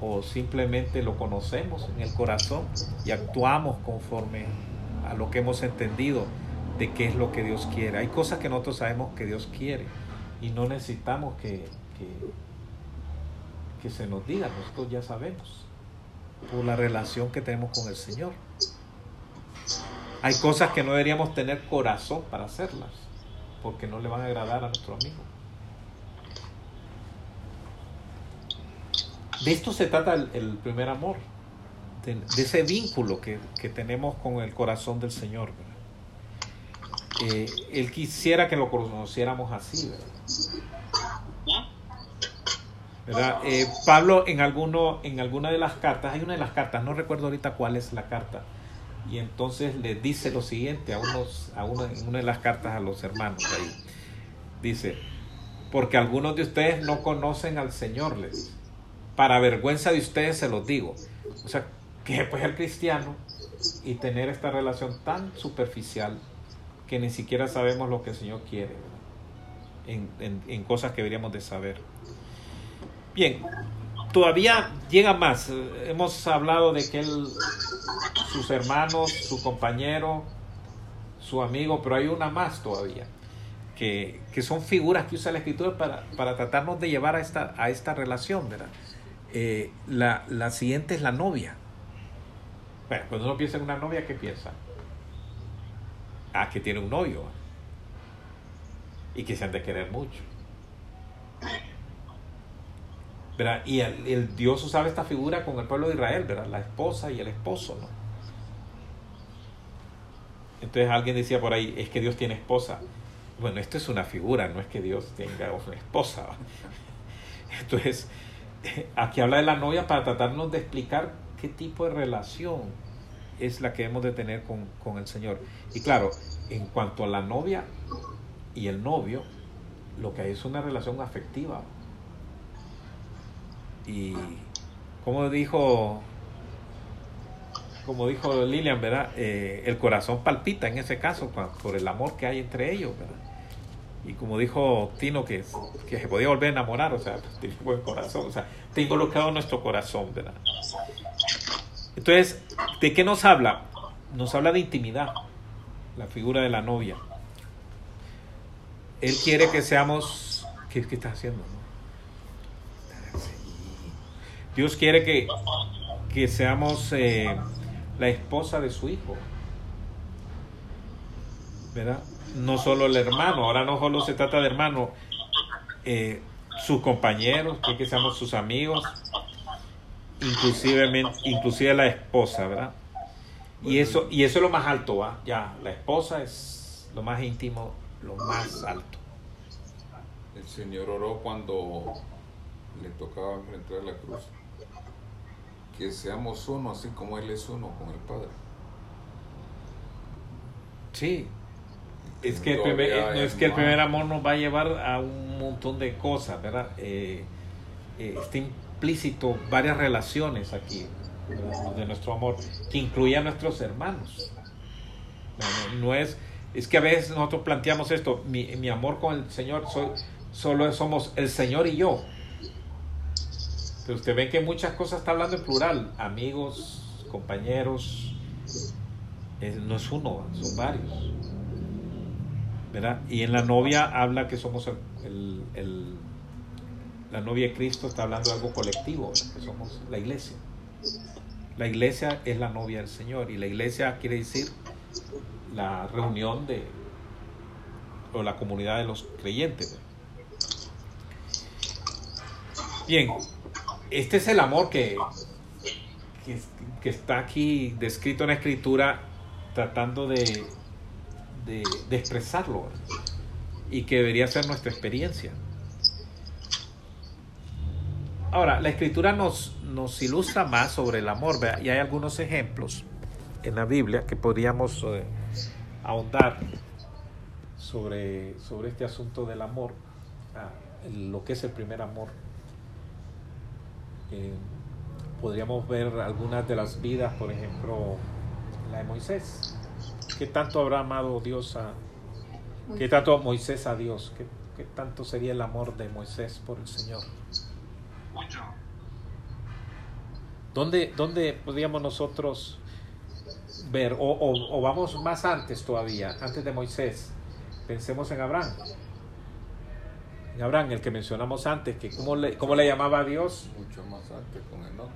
o simplemente lo conocemos en el corazón y actuamos conforme a lo que hemos entendido de qué es lo que Dios quiere. Hay cosas que nosotros sabemos que Dios quiere y no necesitamos que, que, que se nos diga, nosotros ya sabemos por la relación que tenemos con el Señor. Hay cosas que no deberíamos tener corazón para hacerlas, porque no le van a agradar a nuestro amigo. De esto se trata el, primer amor, de, ese vínculo que, que tenemos con el corazón del Señor. Eh, él quisiera que lo conociéramos así, ¿verdad? ¿Verdad? Eh, Pablo en alguno en alguna de las cartas, hay una de las cartas, no recuerdo ahorita cuál es la carta, y entonces le dice lo siguiente a unos a uno, en una de las cartas a los hermanos ahí. Dice, porque algunos de ustedes no conocen al Señor, les. Para vergüenza de ustedes se los digo. O sea, que pues ser cristiano y tener esta relación tan superficial que ni siquiera sabemos lo que el Señor quiere en, en- en cosas que deberíamos de saber. Bien, todavía llega más. Hemos hablado de que él, sus hermanos, su compañero, su amigo, pero hay una más todavía, que, que son figuras que usa la escritura para, para tratarnos de llevar a esta, a esta relación, ¿verdad? Eh, la, la siguiente es la novia. Bueno, cuando uno piensa en una novia, ¿qué piensa? Ah, que tiene un novio. Y que se han de querer mucho. ¿Verdad? Y el, Dios usaba esta figura con el pueblo de Israel, ¿verdad? La esposa y el esposo, ¿no? Entonces alguien decía por ahí, es que Dios tiene esposa. Bueno, esto es una figura, no es que Dios tenga una esposa. [LAUGHS] Entonces, aquí habla de la novia para tratarnos de explicar qué tipo de relación es la que hemos de tener con, con el Señor. Y claro, en cuanto a la novia y el novio, lo que hay es una relación afectiva. Y como dijo, como dijo Lilian, ¿verdad? Eh, el corazón palpita en ese caso por el amor que hay entre ellos, ¿verdad? Y como dijo Tino, que, que se podía volver a enamorar, o sea, [LAUGHS] tiene buen corazón, o sea, está involucrado en nuestro corazón, ¿verdad? Entonces, ¿de qué nos habla? Nos habla de intimidad, la figura de la novia. Él quiere que seamos... ¿Qué, qué estás haciendo? no? Sí. Dios quiere que, que seamos eh, la esposa de su hijo. ¿Verdad? No solo el hermano, ahora no solo se trata de hermano, eh, sus compañeros, quiere que seamos sus amigos, inclusive, inclusive la esposa, ¿verdad? Y eso, y eso es lo más alto, ¿va? Ya, la esposa es lo más íntimo, lo más alto. El Señor oró cuando le tocaba enfrentar la cruz. Que seamos uno, así como Él es uno con el Padre. Sí. Es que, el primer, no es que el primer amor nos va a llevar a un montón de cosas, ¿verdad? Eh, eh, está implícito varias relaciones aquí ¿verdad? de nuestro amor, que incluye a nuestros hermanos. No, no- no es, es que a veces nosotros planteamos esto, mi, mi amor con el Señor, soy, solo somos el Señor y yo. Usted ve que muchas cosas está hablando en plural, amigos, compañeros, no es uno, son varios. ¿verdad? Y en la novia habla que somos el, el- la novia de Cristo, está hablando de algo colectivo, ¿verdad? que somos la iglesia. La iglesia es la novia del Señor y la iglesia quiere decir la reunión de o la comunidad de los creyentes. Bien, este es el amor que, que, está aquí descrito en la escritura tratando de, de, expresarlo y que debería ser nuestra experiencia. Ahora, la escritura nos, nos ilustra más sobre el amor y hay algunos ejemplos en la Biblia que podríamos eh, ahondar sobre, sobre este asunto del amor, ah, lo que es el primer amor. Eh, podríamos ver algunas de las vidas, por ejemplo, la de Moisés. ¿Qué tanto habrá amado Dios a... ¿Qué tanto Moisés a Dios? ¿Qué, qué tanto sería el amor de Moisés por el Señor? Mucho. ¿Dónde, dónde podríamos nosotros ver, o, o- o vamos más antes todavía, antes de Moisés, pensemos en Abraham? Abraham, el que mencionamos antes, que cómo le, cómo le llamaba a Dios, Mucho más antes con Enoch.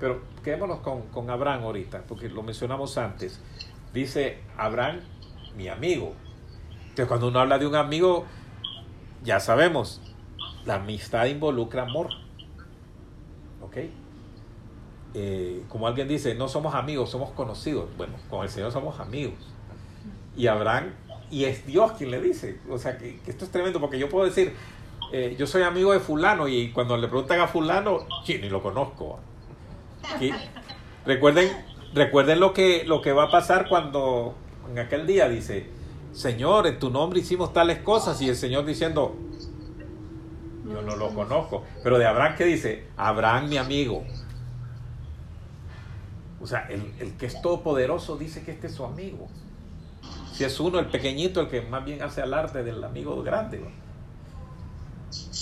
pero quedémonos con, con Abraham ahorita, porque lo mencionamos antes. Dice Abraham, mi amigo. Entonces, cuando uno habla de un amigo, ya sabemos, la amistad involucra amor. ¿Ok? Eh, como alguien dice, no somos amigos, somos conocidos. Bueno, con el Señor somos amigos. Y Abraham, y es Dios quien le dice. O sea, que, que esto es tremendo, porque yo puedo decir, eh, yo soy amigo de fulano, y cuando le preguntan a fulano, sí, ni lo conozco. Recuerden, recuerden lo que, lo que va a pasar cuando en aquel día dice, Señor, en tu nombre hicimos tales cosas, y el Señor diciendo, yo no lo conozco. Pero de Abraham, ¿qué dice? Abraham, mi amigo. O sea, el, el que es todopoderoso dice que este es su amigo. Si es uno, el pequeñito, el que más bien hace alarde del amigo grande.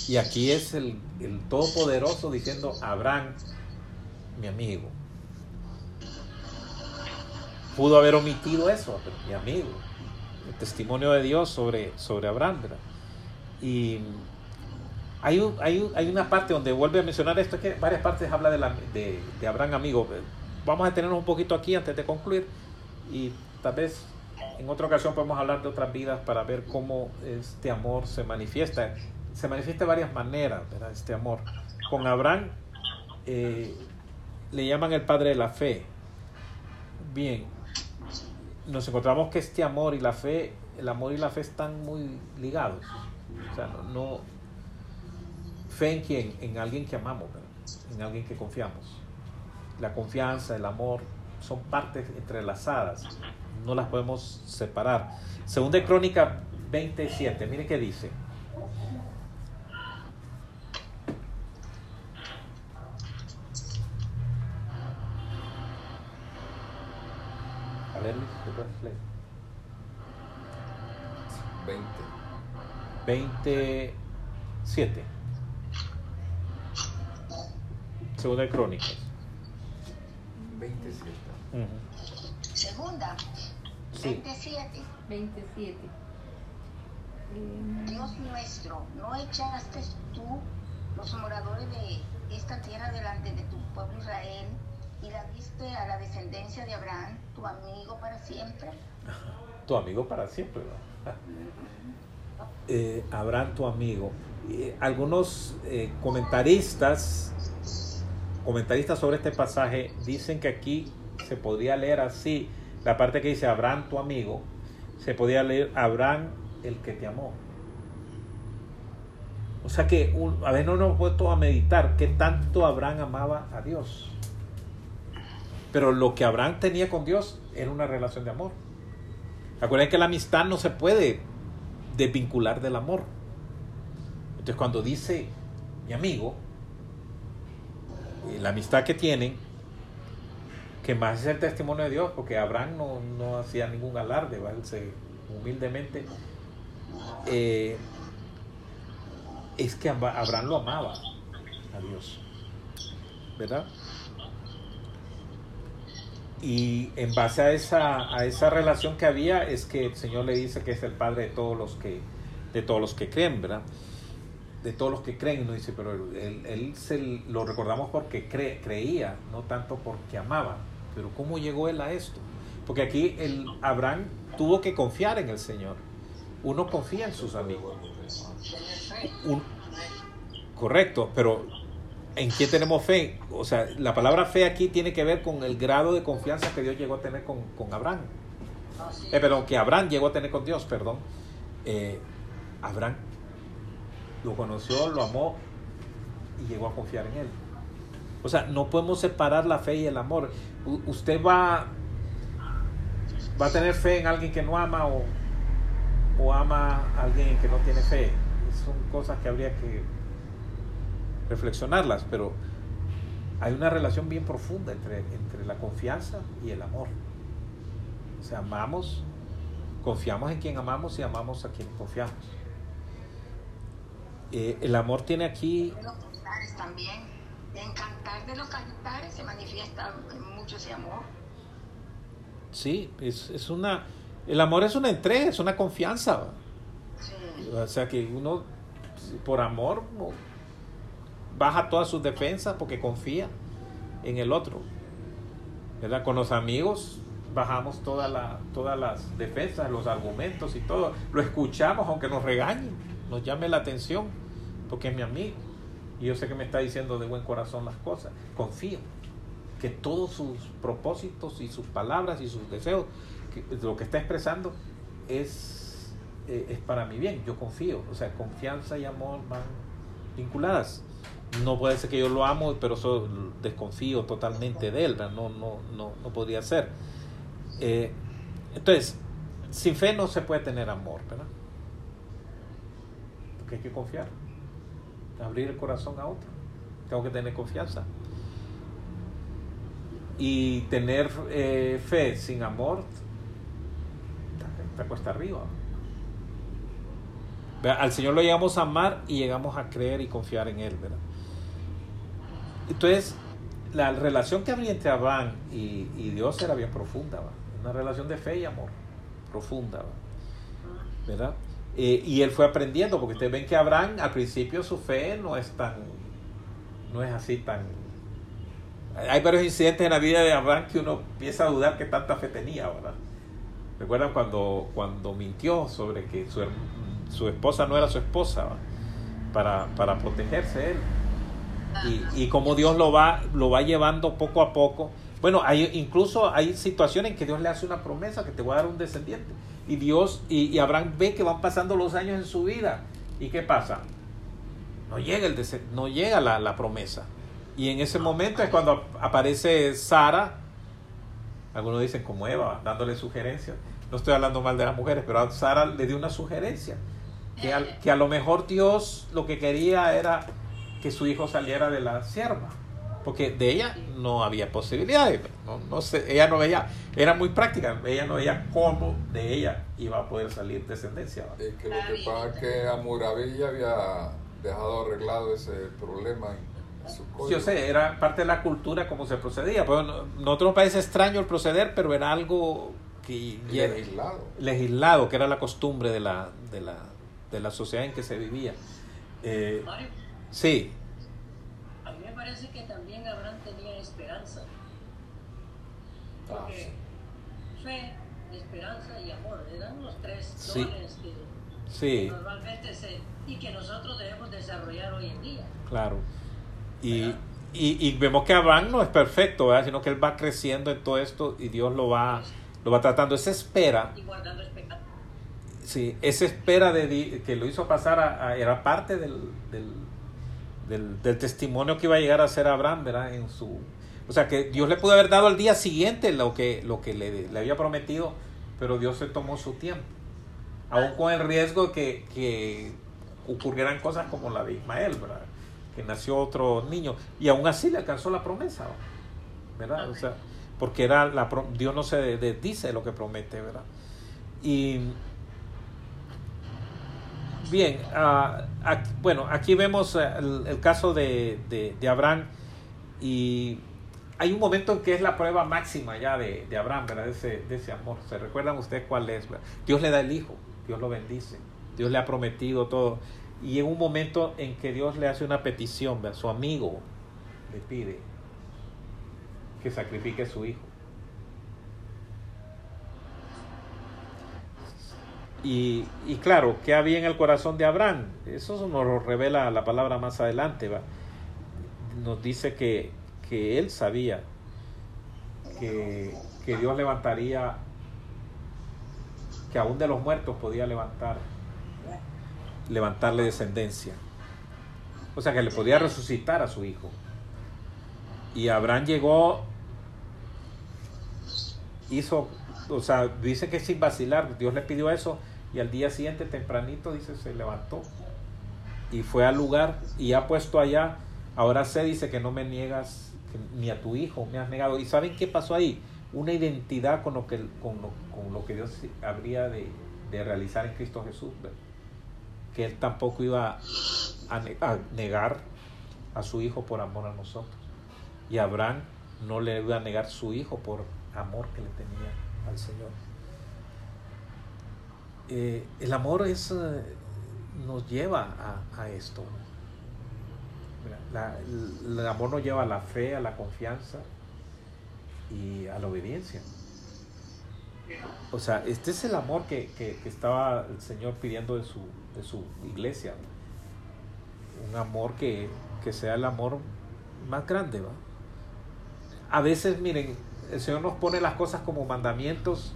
Y aquí es el, el todopoderoso diciendo, Abraham, mi amigo. Pudo haber omitido eso, pero mi amigo. El testimonio de Dios sobre, sobre Abraham. ¿verdad? Y hay, hay, hay una parte donde vuelve a mencionar esto, que varias partes habla de, de, de Abraham amigo. Vamos a detenernos un poquito aquí antes de concluir y tal vez en otra ocasión podemos hablar de otras vidas para ver cómo este amor se manifiesta. Se manifiesta de varias maneras, ¿verdad? Este amor. Con Abraham eh, le llaman el padre de la fe. Bien, nos encontramos que este amor y la fe, el amor y la fe están muy ligados. O sea, no, no- fe en quién, en alguien que amamos, ¿verdad? en alguien que confiamos. La confianza, el amor, son partes entrelazadas, no las podemos separar. Según de Crónica 27, mire qué dice. A ver, Luis, ¿te puedes leer? 20. 27. Segunda de Crónicas. 27. Ujú. Segunda, Sí. 27. 27. Dios nuestro, ¿no echaste tú los moradores de esta tierra delante de tu pueblo Israel y la diste a la descendencia de Abraham, tu amigo para siempre? [LAUGHS] Tu amigo para siempre, ¿no? [LAUGHS] Eh, Abraham, tu amigo. Eh, algunos eh, comentaristas, comentaristas sobre este pasaje dicen que aquí se podría leer así, la parte que dice Abraham, tu amigo, se podría leer Abraham, el que te amó. O sea que a veces no nos hemos puesto a meditar qué tanto Abraham amaba a Dios. Pero lo que Abraham tenía con Dios era una relación de amor. Acuérdense que la amistad no se puede desvincular del amor. Entonces cuando dice mi amigo, eh, la amistad que tienen, que más es el testimonio de Dios, porque Abraham no, no hacía ningún alarde, ¿va? Él se humildemente, eh, es que Abra- Abraham lo amaba a Dios, ¿verdad? Y en base a esa, a esa relación que había, es que el Señor le dice que es el Padre de todos los que, de todos los que creen, ¿verdad? De todos los que creen, no dice, pero él, él se lo recordamos porque cre- creía, no tanto porque amaba. Pero ¿cómo llegó él a esto? Porque aquí el Abraham tuvo que confiar en el Señor. Uno confía en sus amigos. Correcto, pero ¿En quién tenemos fe? O sea, la palabra fe aquí tiene que ver con el grado de confianza que Dios llegó a tener con, con Abraham. Eh, perdón, que Abraham llegó a tener con Dios, perdón. Eh, Abraham lo conoció, lo amó y llegó a confiar en él. O sea, no podemos separar la fe y el amor. Usted va, va a tener fe en alguien que no ama o, o ama a alguien que no tiene fe. Son cosas que habría que reflexionarlas, pero hay una relación bien profunda entre, entre la confianza y el amor. O sea, amamos, confiamos en quien amamos y amamos a quien confiamos. Eh, el amor tiene aquí. En cantar de los cantares se manifiesta mucho ese amor. sí, es, es una, el amor es una entrega, es una confianza. O sea que uno, por amor, baja todas sus defensas porque confía en el otro. ¿Verdad? Con los amigos bajamos toda la- todas las defensas, los argumentos y todo. Lo escuchamos aunque nos regañen, nos llame la atención, porque es mi amigo. Y yo sé que me está diciendo de buen corazón las cosas. Confío que todos sus propósitos y sus palabras y sus deseos, lo que está expresando es, eh, es para mi bien. Yo confío. O sea, confianza y amor van vinculadas. No puede ser que yo lo amo, pero so- desconfío totalmente de él. No, no, no, no podría ser. Eh, entonces, sin fe no se puede tener amor, ¿verdad? Porque hay que confiar. Abrir el corazón a otro. Tengo que tener confianza. Y tener eh, fe sin amor está cuesta arriba. Al Señor lo llegamos a amar y llegamos a creer y confiar en Él, ¿verdad? Entonces, la relación que había entre Abraham y, y Dios era bien profunda, una relación de fe y amor profunda. ¿verdad? Eh, y él fue aprendiendo, porque ustedes ven que Abraham al principio su fe no es tan, no es así tan... Hay varios incidentes en la vida de Abraham que uno empieza a dudar que tanta fe tenía, ¿verdad? ¿Recuerdan cuando, cuando mintió sobre que su, su esposa no era su esposa. Para, para protegerse él? y, y como Dios lo va, lo va llevando poco a poco. Bueno, hay, incluso hay situaciones en que Dios le hace una promesa que te voy a dar un descendiente. Y Dios, y, y Abraham ve que van pasando los años en su vida. ¿Y qué pasa? No llega, el dese- no llega la, la promesa. Y en ese momento es cuando ap- aparece Sara, algunos dicen como Eva, dándole sugerencias. No estoy hablando mal de las mujeres, pero a Sara le dio una sugerencia. Que, al- que a lo mejor Dios lo que quería era que su hijo saliera de la sierva. Porque de ella no había posibilidades. No, no sé, ella no veía, era muy práctica. Ella no veía cómo de ella iba a poder salir descendencia. Es que lo que pasa es que Amurabi ya había dejado arreglado ese problema en, en su Sí, código. yo sé, era parte de la cultura cómo se procedía. Pues, no- nosotros nos parece extraño el proceder, pero era algo que ya- legislado. legislado, que era la costumbre de la, de la, de la sociedad en que se vivía. Eh, Mario, sí, parece que también Abraham tenía esperanza. Ah, Porque fe, esperanza y amor eran los tres Sí. dones que sí. normalmente se. y que nosotros debemos desarrollar hoy en día. Claro. Y, y, y vemos que Abraham no es perfecto, ¿verdad? sino que él va creciendo en todo esto y Dios lo va, lo va tratando. Esa espera, Y guardando sí, esa espera de, que lo hizo pasar a, a- era parte del, del, del, testimonio que iba a llegar a ser Abraham, ¿verdad? En su, o sea, que Dios le pudo haber dado al día siguiente lo que, lo que le, le había prometido, pero Dios se tomó su tiempo. Aún con el riesgo que, que ocurrieran cosas como la de Ismael, ¿verdad? Que nació otro niño. Y aún así le alcanzó la promesa, ¿verdad? O sea, porque era la, Dios no se dice lo que promete, ¿verdad? Y bien, ah, bueno, aquí vemos eh, el, caso de, de- Abraham y hay un momento en que es la prueba máxima ya de, de Abraham, ¿verdad? De ese, de ese amor. ¿Se recuerdan ustedes cuál es? Dios le da el hijo, Dios lo bendice, Dios le ha prometido todo. Y en un momento en que Dios le hace una petición, ¿verdad? su amigo le pide que sacrifique a su hijo. Y, y claro, ¿qué había en el corazón de Abraham? Eso nos lo revela la palabra más adelante. ¿va? nos dice que, que él sabía que, que Dios levantaría, que aún de los muertos podía levantar, levantarle descendencia. O sea, que le podía resucitar a su hijo. Y Abraham llegó, hizo, o sea, dice que sin vacilar, Dios le pidió eso y al día siguiente tempranito, dice, se levantó y fue al lugar y ha puesto allá, ahora se dice que no me niegas ni a tu hijo, me has negado. ¿Y saben qué pasó ahí? Una identidad con lo que, con lo, con lo que Dios habría de, de realizar en Cristo Jesús, que él tampoco iba a, a negar a su hijo por amor a nosotros. Y Abraham no le iba a negar su hijo por amor que le tenía al Señor. Eh, el amor es, eh, nos lleva a, a esto. el amor nos lleva a la fe, a la confianza y a la obediencia. O sea, este es el amor que, que- que estaba el Señor pidiendo de su, de su iglesia. Un amor que, que sea el amor más grande. ¿va? A veces, miren, el Señor nos pone las cosas como mandamientos.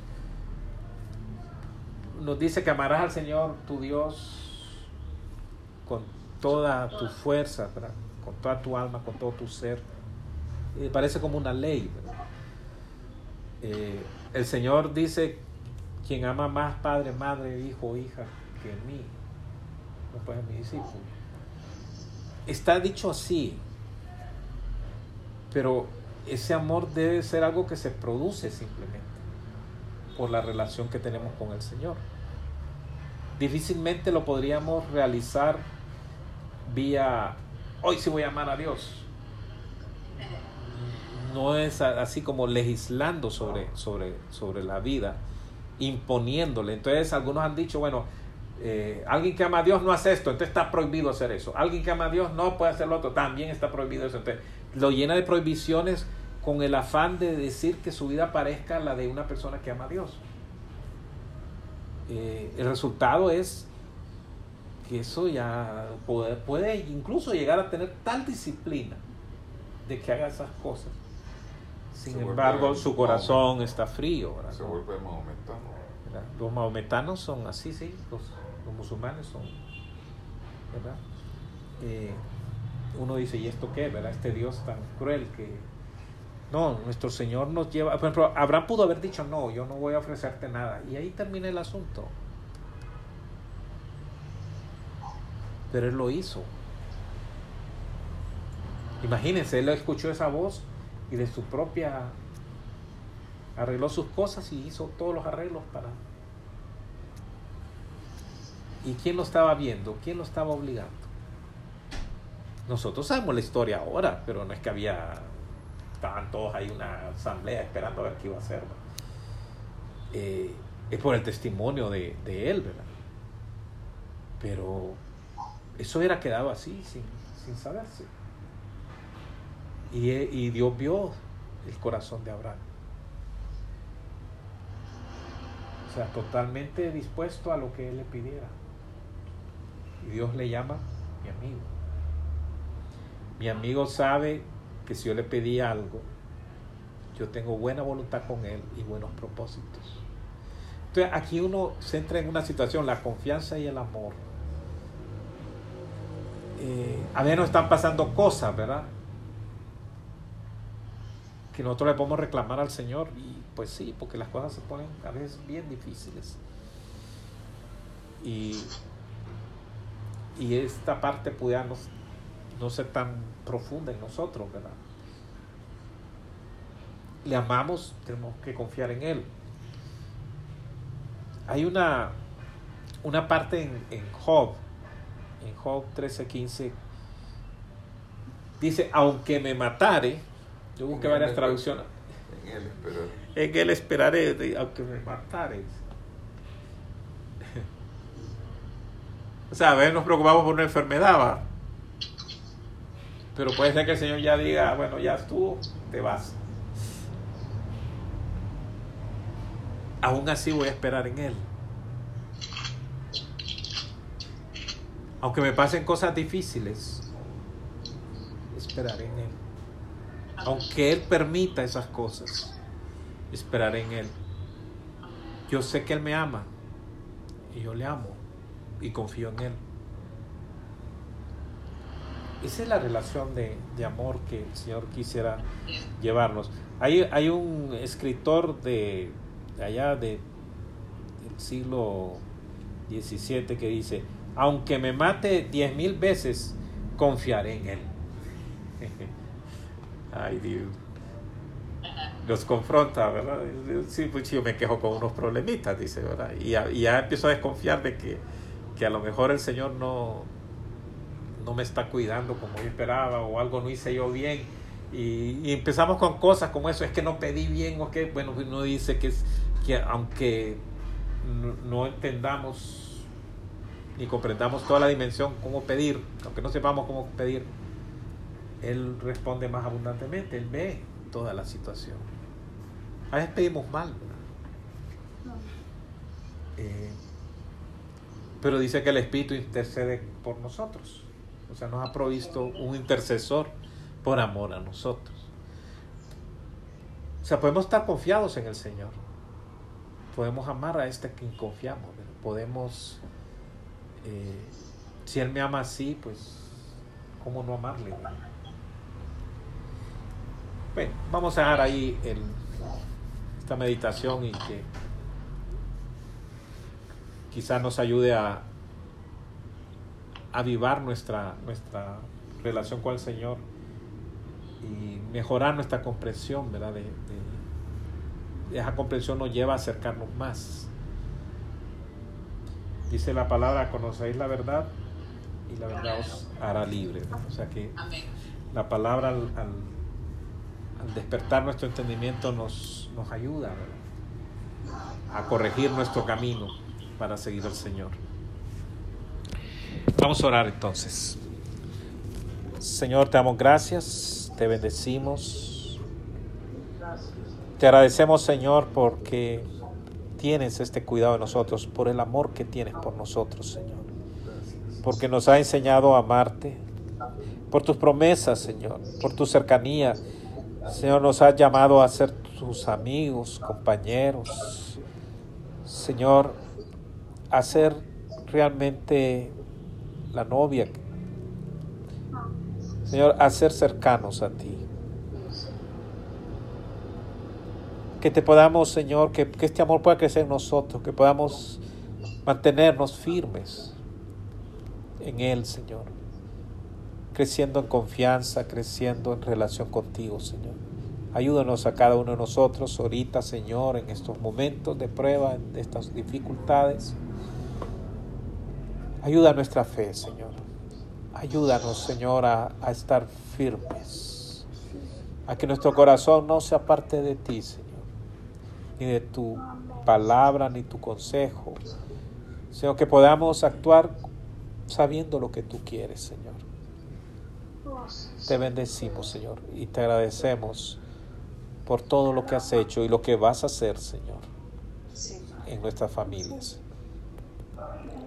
Nos dice que amarás al Señor tu Dios con toda tu fuerza, con toda tu alma, con todo tu ser. Y parece como una ley. Eh, el Señor dice, quien ama más padre, madre, hijo hija que mí, no puede mi discípulo. Está dicho así, pero ese amor debe ser algo que se produce simplemente por la relación que tenemos con el Señor. Difícilmente lo podríamos realizar vía, hoy sí voy a amar a Dios. No es así como legislando sobre, sobre, sobre la vida, imponiéndole. Entonces algunos han dicho, bueno, eh, alguien que ama a Dios no hace esto, entonces está prohibido hacer eso. Alguien que ama a Dios no puede hacer lo otro, también está prohibido eso. Entonces lo llena de prohibiciones con el afán de decir que su vida parezca la de una persona que ama a Dios. Eh, el resultado es que eso ya puede, puede incluso llegar a tener tal disciplina de que haga esas cosas. Sin Se embargo, su corazón está frío. ¿verdad? Se vuelve maometano. ¿verdad? Los maometanos son así, sí, los, los musulmanes son, ¿verdad? Eh, uno dice, ¿y esto qué? ¿Verdad? Este Dios tan cruel que... No, nuestro Señor nos lleva... Por ejemplo, Abraham pudo haber dicho, no, yo no voy a ofrecerte nada. Y ahí termina el asunto. Pero Él lo hizo. Imagínense, Él escuchó esa voz y de su propia arregló sus cosas y hizo todos los arreglos para... ¿Y quién lo estaba viendo? ¿Quién lo estaba obligando? Nosotros sabemos la historia ahora, pero no es que había... Estaban todos ahí una asamblea esperando a ver qué iba a hacer. Eh, es por el testimonio de, de él, ¿verdad? Pero eso hubiera quedado así, sin, sin saberse. Y, y Dios vio el corazón de Abraham. O sea, totalmente dispuesto a lo que él le pidiera. Y Dios le llama mi amigo. Mi amigo sabe que si yo le pedí algo, yo tengo buena voluntad con él y buenos propósitos. Entonces aquí uno se entra en una situación, la confianza y el amor. Eh, a veces nos están pasando cosas, ¿verdad? Que nosotros le podemos reclamar al Señor y pues sí, porque las cosas se ponen a veces bien difíciles. Y, y esta parte pudiera no, ser tan profunda en nosotros, ¿verdad? Le amamos, tenemos que confiar en Él. Hay una, una parte en, en Job, en Job 13:15, dice, aunque me matare, yo busqué En varias traducciones, En él esperar. en él esperaré, aunque me matare. [LAUGHS] O sea, a veces nos preocupamos por una enfermedad, ¿va? Pero puede ser que el Señor ya diga, bueno, ya estuvo, te vas. Aún así voy a esperar en Él. Aunque me pasen cosas difíciles, es- esperaré en Él. Aunque Él permita esas cosas, esperaré en Él. Yo sé que Él me ama y yo le amo y confío en Él. Esa es la relación de, de amor que el Señor quisiera llevarnos. Hay, hay un escritor de, allá de, del siglo XVII que dice, aunque me mate diez mil veces, confiaré en Él. [LAUGHS] Ay Dios. Los confronta, ¿verdad? Sí, pues yo me quejo con unos problemitas, dice, ¿verdad? Y ya, y ya empiezo a desconfiar de que, que a lo mejor el Señor no, no me está cuidando como yo esperaba o algo no hice yo bien. Y, y empezamos con cosas como eso, es que no pedí bien o que, bueno, uno dice que, es, que aunque no, no entendamos ni comprendamos toda la dimensión, cómo pedir, aunque no sepamos cómo pedir, Él responde más abundantemente, Él ve toda la situación. A veces pedimos mal, ¿verdad? Eh, pero dice que el Espíritu intercede por nosotros. O sea, nos ha provisto un intercesor por amor a nosotros. O sea, podemos estar confiados en el Señor. Podemos amar a este a quien confiamos. Podemos, eh, si Él me ama así, pues, ¿cómo no amarle? Bueno, vamos a dejar ahí esta meditación y que quizás nos ayude a avivar nuestra, nuestra relación con el Señor y mejorar nuestra comprensión, ¿verdad? De, de- esa comprensión nos lleva a acercarnos más. Dice la palabra, conocéis la verdad y la verdad os hará libre. O sea que la palabra al, al- al despertar nuestro entendimiento nos, nos ayuda ¿verdad? a corregir nuestro camino para seguir al Señor. Vamos a orar entonces. Señor, te damos gracias, te bendecimos. Te agradecemos, Señor, porque tienes este cuidado de nosotros, por el amor que tienes por nosotros, Señor. Porque nos ha enseñado a amarte, por tus promesas, Señor, por tu cercanía. Señor, nos has llamado a ser tus amigos, compañeros. Señor, a ser realmente la novia. Señor, a ser cercanos a ti. Que te podamos, Señor, que, que este amor pueda crecer en nosotros, que podamos mantenernos firmes en Él, Señor creciendo en confianza, creciendo en relación contigo, Señor. Ayúdanos a cada uno de nosotros ahorita, Señor, en estos momentos de prueba, en estas dificultades. Ayuda nuestra fe, Señor. Ayúdanos, Señor, a, estar firmes. A que nuestro corazón no se aparte de ti, Señor. Ni de tu palabra, ni tu consejo. Sino que podamos actuar sabiendo lo que tú quieres, Señor. Te bendecimos, Señor, y te agradecemos por todo lo que has hecho y lo que vas a hacer, Señor, en nuestras familias. En el nombre de Jesús.